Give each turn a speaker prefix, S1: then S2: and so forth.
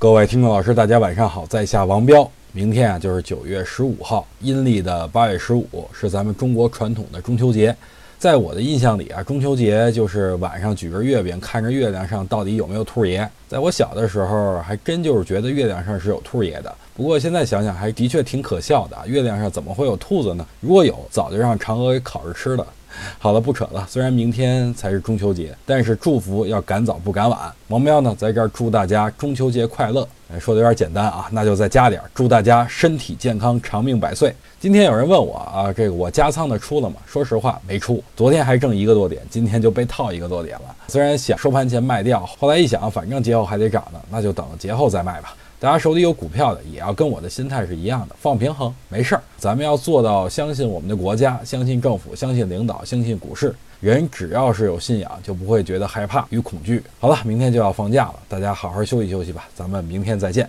S1: 各位听众老师，大家晚上好，在下王彪。明天啊，就是九月十五号，阴历的八月十五，是咱们中国传统的中秋节。在我的印象里啊，中秋节就是晚上举着月饼，看着月亮上到底有没有兔爷。在我小的时候，还真就是觉得月亮上是有兔爷的。不过现在想想，还的确挺可笑的，月亮上怎么会有兔子呢？如果有，早就让嫦娥给烤着吃了。好了，不扯了。虽然明天才是中秋节，但是祝福要赶早不赶晚。王喵呢，在这儿祝大家中秋节快乐。说的有点简单啊，那就再加点，祝大家身体健康，长命百岁。今天有人问我啊，这个我加仓的出了吗？说实话，没出。昨天还挣一个多点，今天就被套一个多点了。虽然想收盘前卖掉，后来一想，反正节后还得涨呢，那就等节后再卖吧。大家手里有股票的，也要跟我的心态是一样的，放平衡，没事儿。咱们要做到相信我们的国家，相信政府，相信领导，相信股市。人只要是有信仰，就不会觉得害怕与恐惧。好了，明天就要放假了，大家好好休息休息吧。咱们明天再见。